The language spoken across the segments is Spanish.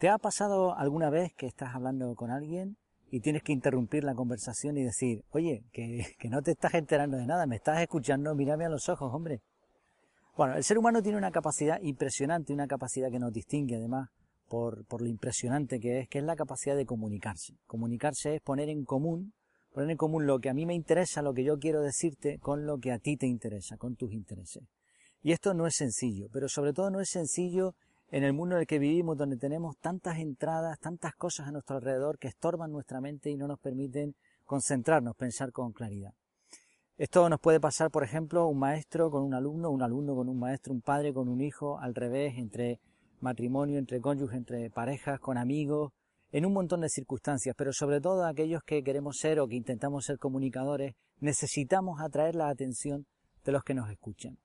¿Te ha pasado alguna vez que estás hablando con alguien y tienes que interrumpir la conversación y decir, oye, que, no te estás enterando de nada, me estás escuchando, mírame a los ojos, hombre? Bueno, el ser humano tiene una capacidad impresionante, una capacidad que nos distingue además por, por, lo impresionante que es, que es la capacidad de comunicarse. Comunicarse es poner en común, poner en común lo que a mí me interesa, lo que yo quiero decirte, con lo que a ti te interesa, con tus intereses. Y esto no es sencillo, pero sobre todo no es sencillo en el mundo en el que vivimos, donde tenemos tantas entradas, tantas cosas a nuestro alrededor que estorban nuestra mente y no nos permiten concentrarnos, pensar con claridad. Esto nos puede pasar, por ejemplo, un maestro con un alumno, un alumno con un maestro, un padre con un hijo, al revés, entre matrimonio, entre cónyuges, entre parejas, con amigos, en un montón de circunstancias, pero sobre todo aquellos que queremos ser o que intentamos ser comunicadores, necesitamos atraer la atención de los que nos escuchan.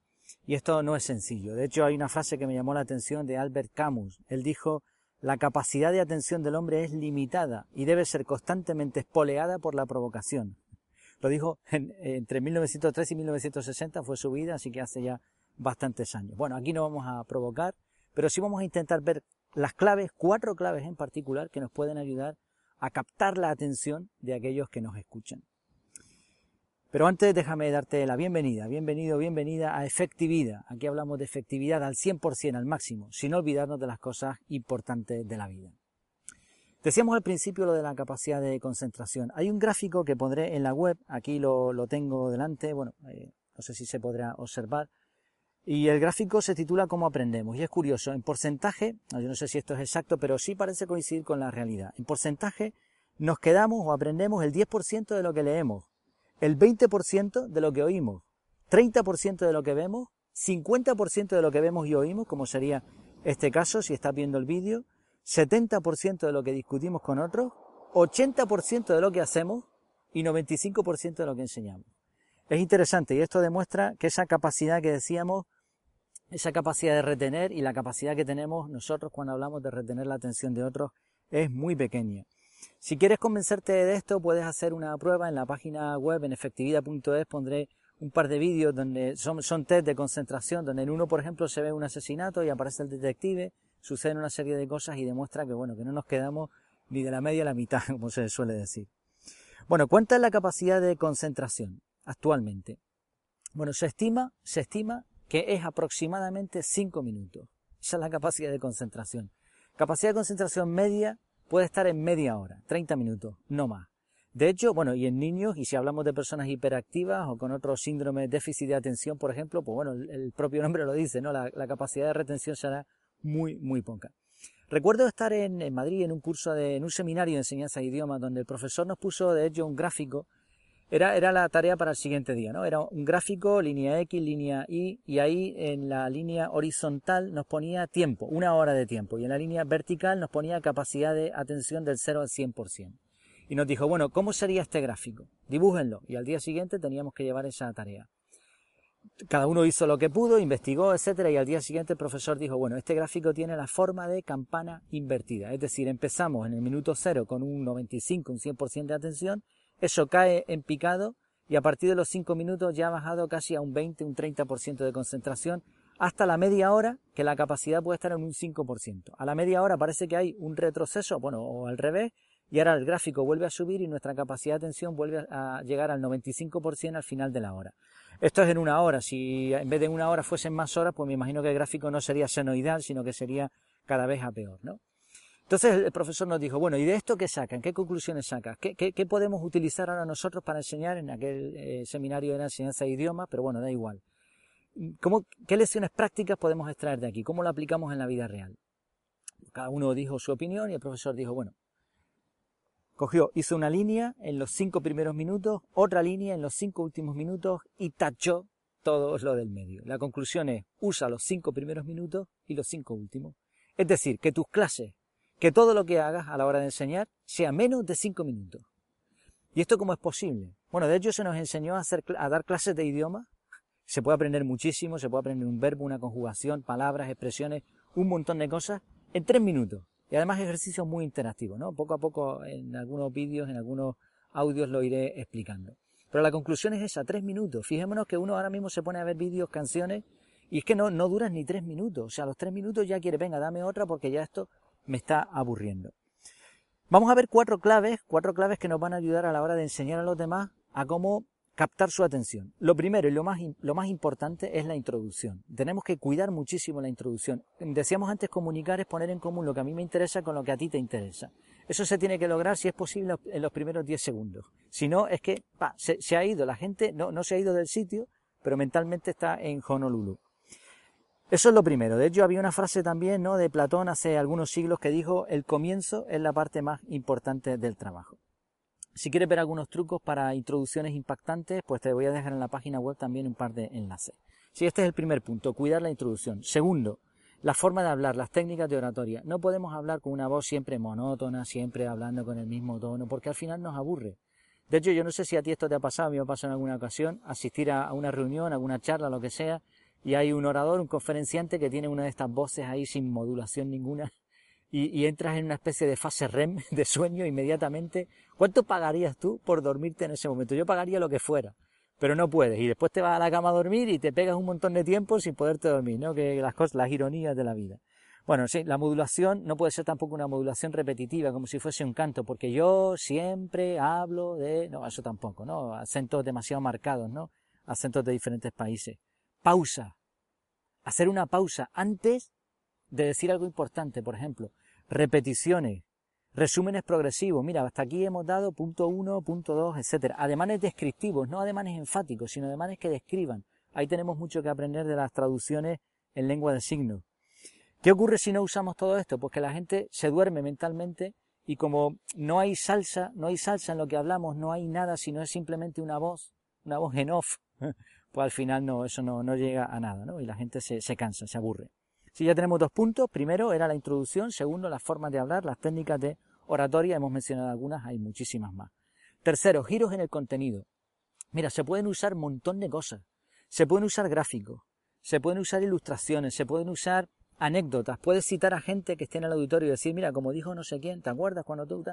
Y esto no es sencillo. De hecho, hay una frase que me llamó la atención de Albert Camus. Él dijo, la capacidad de atención del hombre es limitada y debe ser constantemente espoleada por la provocación. Lo dijo entre 1903 y 1960, fue su vida, así que hace ya bastantes años. Bueno, aquí no vamos a provocar, pero sí vamos a intentar ver las claves, cuatro claves en particular, que nos pueden ayudar a captar la atención de aquellos que nos escuchan. Pero antes déjame darte la bienvenida, bienvenido, bienvenida a Efectividad. Aquí hablamos de efectividad al 100%, al máximo, sin olvidarnos de las cosas importantes de la vida. Decíamos al principio lo de la capacidad de concentración. Hay un gráfico que pondré en la web, aquí lo, tengo delante, bueno, eh, no sé si se podrá observar, y el gráfico se titula Cómo aprendemos. Y es curioso, en porcentaje, yo no sé si esto es exacto, pero sí parece coincidir con la realidad. En porcentaje nos quedamos o aprendemos el 10% de lo que leemos, el 20% de lo que oímos, 30% de lo que vemos, 50% de lo que vemos y oímos, como sería este caso si estás viendo el vídeo, 70% de lo que discutimos con otros, 80% de lo que hacemos y 95% de lo que enseñamos. Es interesante y esto demuestra que esa capacidad que decíamos, esa capacidad de retener y la capacidad que tenemos nosotros cuando hablamos de retener la atención de otros es muy pequeña. Si quieres convencerte de esto, puedes hacer una prueba en la página web en efectividad.es. Pondré un par de vídeos donde son, test de concentración, donde en uno, por ejemplo, se ve un asesinato y aparece el detective, suceden una serie de cosas y demuestra que, bueno, que no nos quedamos ni de la media a la mitad, como se suele decir. Bueno, ¿cuánta es la capacidad de concentración actualmente? Bueno, se estima, se estima que es aproximadamente 5 minutos. Esa es la capacidad de concentración. Capacidad de concentración media puede estar en media hora, 30 minutos, no más. De hecho, bueno, y en niños, y si hablamos de personas hiperactivas o con otro síndrome de déficit de atención, por ejemplo, pues bueno, el, propio nombre lo dice, ¿no? La, capacidad de retención será muy, muy poca. Recuerdo estar en, Madrid en un curso de, en un seminario de enseñanza de idiomas donde el profesor nos puso de hecho un gráfico era, era la tarea para el siguiente día, ¿no? Era un gráfico, línea X, línea Y, y ahí en la línea horizontal nos ponía tiempo, una hora de tiempo, y en la línea vertical nos ponía capacidad de atención del 0 al 100%. Y nos dijo, bueno, ¿cómo sería este gráfico? Dibújenlo. Y al día siguiente teníamos que llevar esa tarea. Cada uno hizo lo que pudo, investigó, etcétera, y al día siguiente el profesor dijo, bueno, este gráfico tiene la forma de campana invertida. Es decir, empezamos en el minuto cero con un 95, un 100% de atención, eso cae en picado y a partir de los 5 minutos ya ha bajado casi a un 20, un 30% de concentración, hasta la media hora, que la capacidad puede estar en un 5%. A la media hora parece que hay un retroceso, bueno, o al revés, y ahora el gráfico vuelve a subir y nuestra capacidad de atención vuelve a llegar al 95% al final de la hora. Esto es en una hora. Si en vez de una hora fuesen más horas, pues me imagino que el gráfico no sería senoidal, sino que sería cada vez a peor, ¿no? Entonces el profesor nos dijo, bueno, ¿y de esto qué sacan? ¿Qué conclusiones sacan? ¿Qué, podemos utilizar ahora nosotros para enseñar en aquel eh, seminario de enseñanza de idiomas? Pero bueno, da igual. ¿Cómo, ¿Qué lecciones prácticas podemos extraer de aquí? ¿Cómo lo aplicamos en la vida real? Cada uno dijo su opinión y el profesor dijo, bueno, cogió, hizo una línea en los cinco primeros minutos, otra línea en los cinco últimos minutos y tachó todo lo del medio. La conclusión es, usa los cinco primeros minutos y los cinco últimos. Es decir, que tus clases que todo lo que hagas a la hora de enseñar sea menos de cinco minutos. ¿Y esto cómo es posible? Bueno, de hecho se nos enseñó a, hacer, a dar clases de idioma. Se puede aprender muchísimo, se puede aprender un verbo, una conjugación, palabras, expresiones, un montón de cosas en tres minutos. Y además ejercicios muy interactivos, ¿no? Poco a poco en algunos vídeos, en algunos audios lo iré explicando. Pero la conclusión es esa, tres minutos. Fijémonos que uno ahora mismo se pone a ver vídeos, canciones, y es que no, no duran ni tres minutos. O sea, a los tres minutos ya quiere, venga, dame otra porque ya esto me está aburriendo. Vamos a ver cuatro claves, cuatro claves que nos van a ayudar a la hora de enseñar a los demás a cómo captar su atención. Lo primero y lo más, lo más importante es la introducción. Tenemos que cuidar muchísimo la introducción. Decíamos antes comunicar es poner en común lo que a mí me interesa con lo que a ti te interesa. Eso se tiene que lograr si es posible en los primeros 10 segundos. Si no, es que se, ha ido, la gente no, no se ha ido del sitio, pero mentalmente está en Honolulu. Eso es lo primero. De hecho, había una frase también ¿no? de Platón hace algunos siglos que dijo, el comienzo es la parte más importante del trabajo. Si quieres ver algunos trucos para introducciones impactantes, pues te voy a dejar en la página web también un par de enlaces. Sí, este es el primer punto, cuidar la introducción. Segundo, la forma de hablar, las técnicas de oratoria. No podemos hablar con una voz siempre monótona, siempre hablando con el mismo tono, porque al final nos aburre. De hecho, yo no sé si a ti esto te ha pasado, a mí me ha pasado en alguna ocasión, asistir a una reunión, a alguna charla, lo que sea, y hay un orador, un conferenciante que tiene una de estas voces ahí sin modulación ninguna, y, entras en una especie de fase REM de sueño inmediatamente. ¿Cuánto pagarías tú por dormirte en ese momento? Yo pagaría lo que fuera, pero no puedes. Y después te vas a la cama a dormir y te pegas un montón de tiempo sin poderte dormir, ¿no? Que las cosas, las ironías de la vida. Bueno, sí, la modulación no puede ser tampoco una modulación repetitiva, como si fuese un canto, porque yo siempre hablo de... No, eso tampoco, ¿no? Acentos demasiado marcados, ¿no? Acentos de diferentes países. Pausa. Hacer una pausa antes de decir algo importante, por ejemplo, repeticiones, resúmenes progresivos. Mira, hasta aquí hemos dado punto uno, punto dos, etcétera. Ademanes descriptivos, no ademanes enfáticos, sino ademanes que describan. Ahí tenemos mucho que aprender de las traducciones en lengua de signos. ¿Qué ocurre si no usamos todo esto? Pues que la gente se duerme mentalmente y como no hay salsa, no hay salsa en lo que hablamos, no hay nada, sino es simplemente una voz, una voz en off, pues al final no, eso no, no llega a nada, ¿no? Y la gente se, se cansa, se aburre. Si ya tenemos dos puntos, primero era la introducción, segundo las formas de hablar, las técnicas de oratoria, hemos mencionado algunas, hay muchísimas más. Tercero, giros en el contenido. Mira, se pueden usar un montón de cosas. Se pueden usar gráficos, se pueden usar ilustraciones, se pueden usar anécdotas. Puedes citar a gente que esté en el auditorio y decir, mira, como dijo no sé quién, ¿te acuerdas cuando tú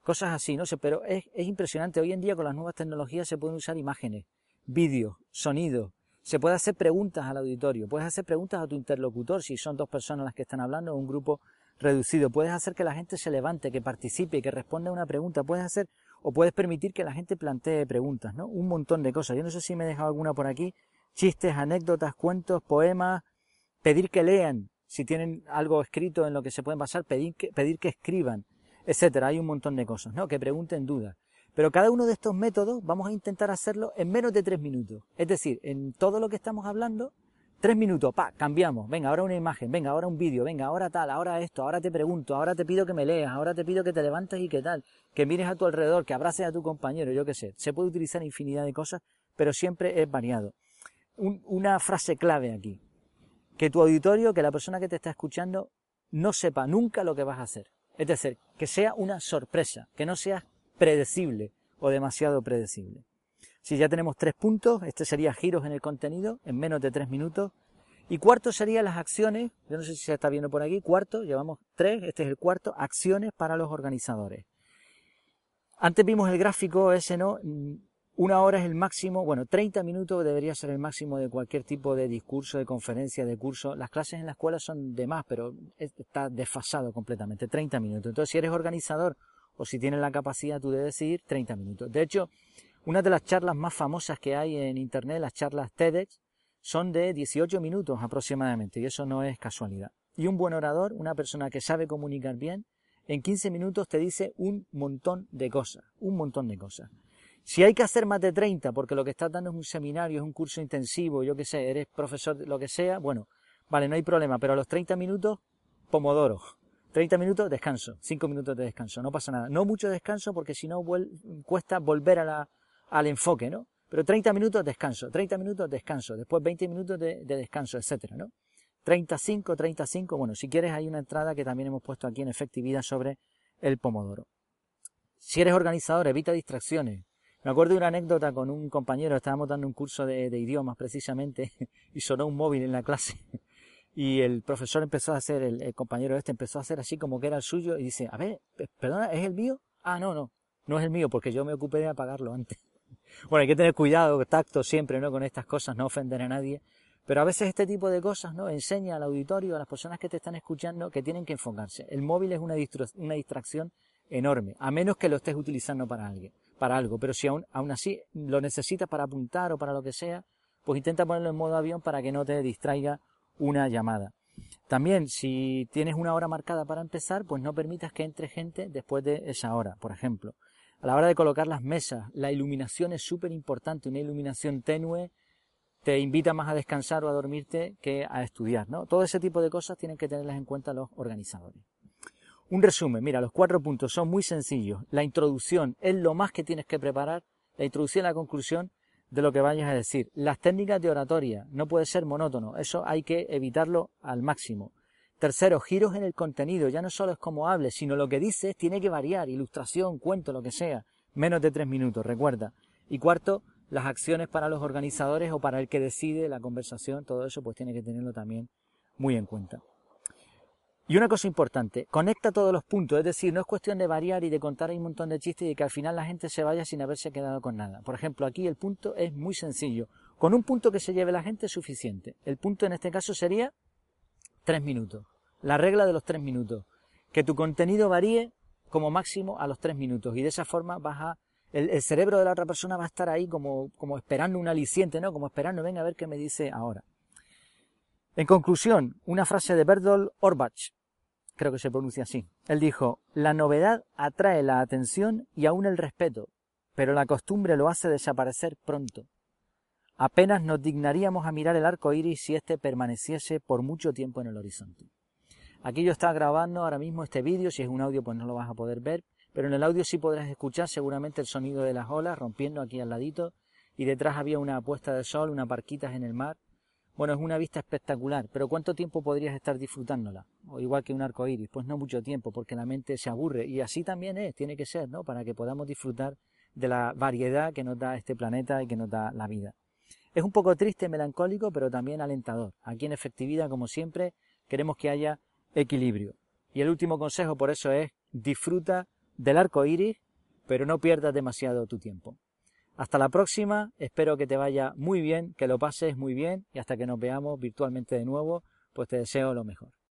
Cosas así, no sé, pero es, es impresionante. Hoy en día con las nuevas tecnologías se pueden usar imágenes, vídeos, sonidos, se puede hacer preguntas al auditorio, puedes hacer preguntas a tu interlocutor si son dos personas las que están hablando o un grupo reducido, puedes hacer que la gente se levante, que participe, que responda a una pregunta, puedes hacer o puedes permitir que la gente plantee preguntas, ¿no? Un montón de cosas. Yo no sé si me he dejado alguna por aquí, chistes, anécdotas, cuentos, poemas, pedir que lean, si tienen algo escrito en lo que se pueden basar, pedir que, pedir que escriban, etcétera. Hay un montón de cosas, ¿no? Que pregunten dudas. Pero cada uno de estos métodos vamos a intentar hacerlo en menos de tres minutos. Es decir, en todo lo que estamos hablando, tres minutos, pa, cambiamos. Venga, ahora una imagen, venga, ahora un vídeo, venga, ahora tal, ahora esto, ahora te pregunto, ahora te pido que me leas, ahora te pido que te levantes y qué tal, que mires a tu alrededor, que abraces a tu compañero, yo qué sé. Se puede utilizar infinidad de cosas, pero siempre es variado. una frase clave aquí. Que tu auditorio, que la persona que te está escuchando, no sepa nunca lo que vas a hacer. Es decir, que sea una sorpresa, que no seas predecible o demasiado predecible. Si ya tenemos tres puntos, este sería giros en el contenido en menos de tres minutos. Y cuarto sería las acciones, yo no sé si se está viendo por aquí, cuarto, llevamos tres, este es el cuarto, acciones para los organizadores. Antes vimos el gráfico ese, ¿no? Una hora es el máximo, bueno, 30 minutos debería ser el máximo de cualquier tipo de discurso, de conferencia, de curso. Las clases en la escuela son de más, pero está desfasado completamente, 30 minutos. Entonces, si eres organizador o si tienes la capacidad tú de decidir, 30 minutos. De hecho, una de las charlas más famosas que hay en Internet, las charlas TEDx, son de 18 minutos aproximadamente, y eso no es casualidad. Y un buen orador, una persona que sabe comunicar bien, en 15 minutos te dice un montón de cosas, un montón de cosas. Si hay que hacer más de 30, porque lo que estás dando es un seminario, es un curso intensivo, yo qué sé, eres profesor, lo que sea, bueno, vale, no hay problema, pero a los 30 minutos, pomodoro. 30 minutos, descanso. 5 minutos de descanso. No pasa nada. No mucho descanso porque si no cuesta volver al enfoque, ¿no? Pero 30 minutos, descanso. 30 minutos, descanso. Después 20 minutos de, descanso, etcétera, ¿no? 35, 35. Bueno, si quieres hay una entrada que también hemos puesto aquí en efectividad sobre el pomodoro. Si eres organizador, evita distracciones. Me acuerdo de una anécdota con un compañero, estábamos dando un curso de idiomas precisamente y sonó un móvil en la clase y el profesor empezó a hacer, el, compañero este empezó a hacer así como que era el suyo y dice, a ver, perdona, ¿es el mío? Ah, no, no, no es el mío porque yo me ocupé de apagarlo antes. bueno, hay que tener cuidado, tacto siempre, ¿no? Con estas cosas, no ofender a nadie. Pero a veces este tipo de cosas, ¿no? Enseña al auditorio, a las personas que te están escuchando, que tienen que enfocarse. El móvil es una, una distracción enorme, a menos que lo estés utilizando para alguien, para algo. Pero si aún, aún así lo necesitas para apuntar o para lo que sea, pues intenta ponerlo en modo avión para que no te distraiga una llamada. También, si tienes una hora marcada para empezar, pues no permitas que entre gente después de esa hora, por ejemplo. A la hora de colocar las mesas, la iluminación es súper importante, una iluminación tenue te invita más a descansar o a dormirte que a estudiar, ¿no? Todo ese tipo de cosas tienen que tenerlas en cuenta los organizadores. Un resumen, mira, los cuatro puntos son muy sencillos. La introducción es lo más que tienes que preparar, la introducción y la conclusión de lo que vayas a decir. Las técnicas de oratoria, no puede ser monótono, eso hay que evitarlo al máximo. Tercero, giros en el contenido, ya no solo es como hables, sino lo que dices tiene que variar, ilustración, cuento, lo que sea, menos de tres minutos, recuerda. Y cuarto, las acciones para los organizadores o para el que decide la conversación, todo eso pues tiene que tenerlo también muy en cuenta. Y una cosa importante, conecta todos los puntos, es decir, no es cuestión de variar y de contar un montón de chistes y que al final la gente se vaya sin haberse quedado con nada. Por ejemplo, aquí el punto es muy sencillo. Con un punto que se lleve la gente es suficiente. El punto en este caso sería tres minutos. La regla de los tres minutos. Que tu contenido varíe como máximo a los tres minutos y de esa forma vas a el, cerebro de la otra persona va a estar ahí como, como esperando un aliciente, ¿no? Como esperando, venga a ver qué me dice ahora. En conclusión, una frase de Bertolt Orbach, creo que se pronuncia así. Él dijo, la novedad atrae la atención y aún el respeto, pero la costumbre lo hace desaparecer pronto. Apenas nos dignaríamos a mirar el arco iris si éste permaneciese por mucho tiempo en el horizonte. Aquí yo estaba grabando ahora mismo este vídeo, si es un audio pues no lo vas a poder ver, pero en el audio sí podrás escuchar seguramente el sonido de las olas rompiendo aquí al ladito y detrás había una puesta de sol, unas barquitas en el mar, bueno, es una vista espectacular, pero ¿cuánto tiempo podrías estar disfrutándola? O igual que un arco iris, pues no mucho tiempo, porque la mente se aburre, y así también es, tiene que ser, ¿no? Para que podamos disfrutar de la variedad que nos da este planeta y que nos da la vida. Es un poco triste, melancólico, pero también alentador. Aquí en efectividad, como siempre, queremos que haya equilibrio. Y el último consejo por eso es disfruta del arco iris, pero no pierdas demasiado tu tiempo. Hasta la próxima, espero que te vaya muy bien, que lo pases muy bien y hasta que nos veamos virtualmente de nuevo, pues te deseo lo mejor.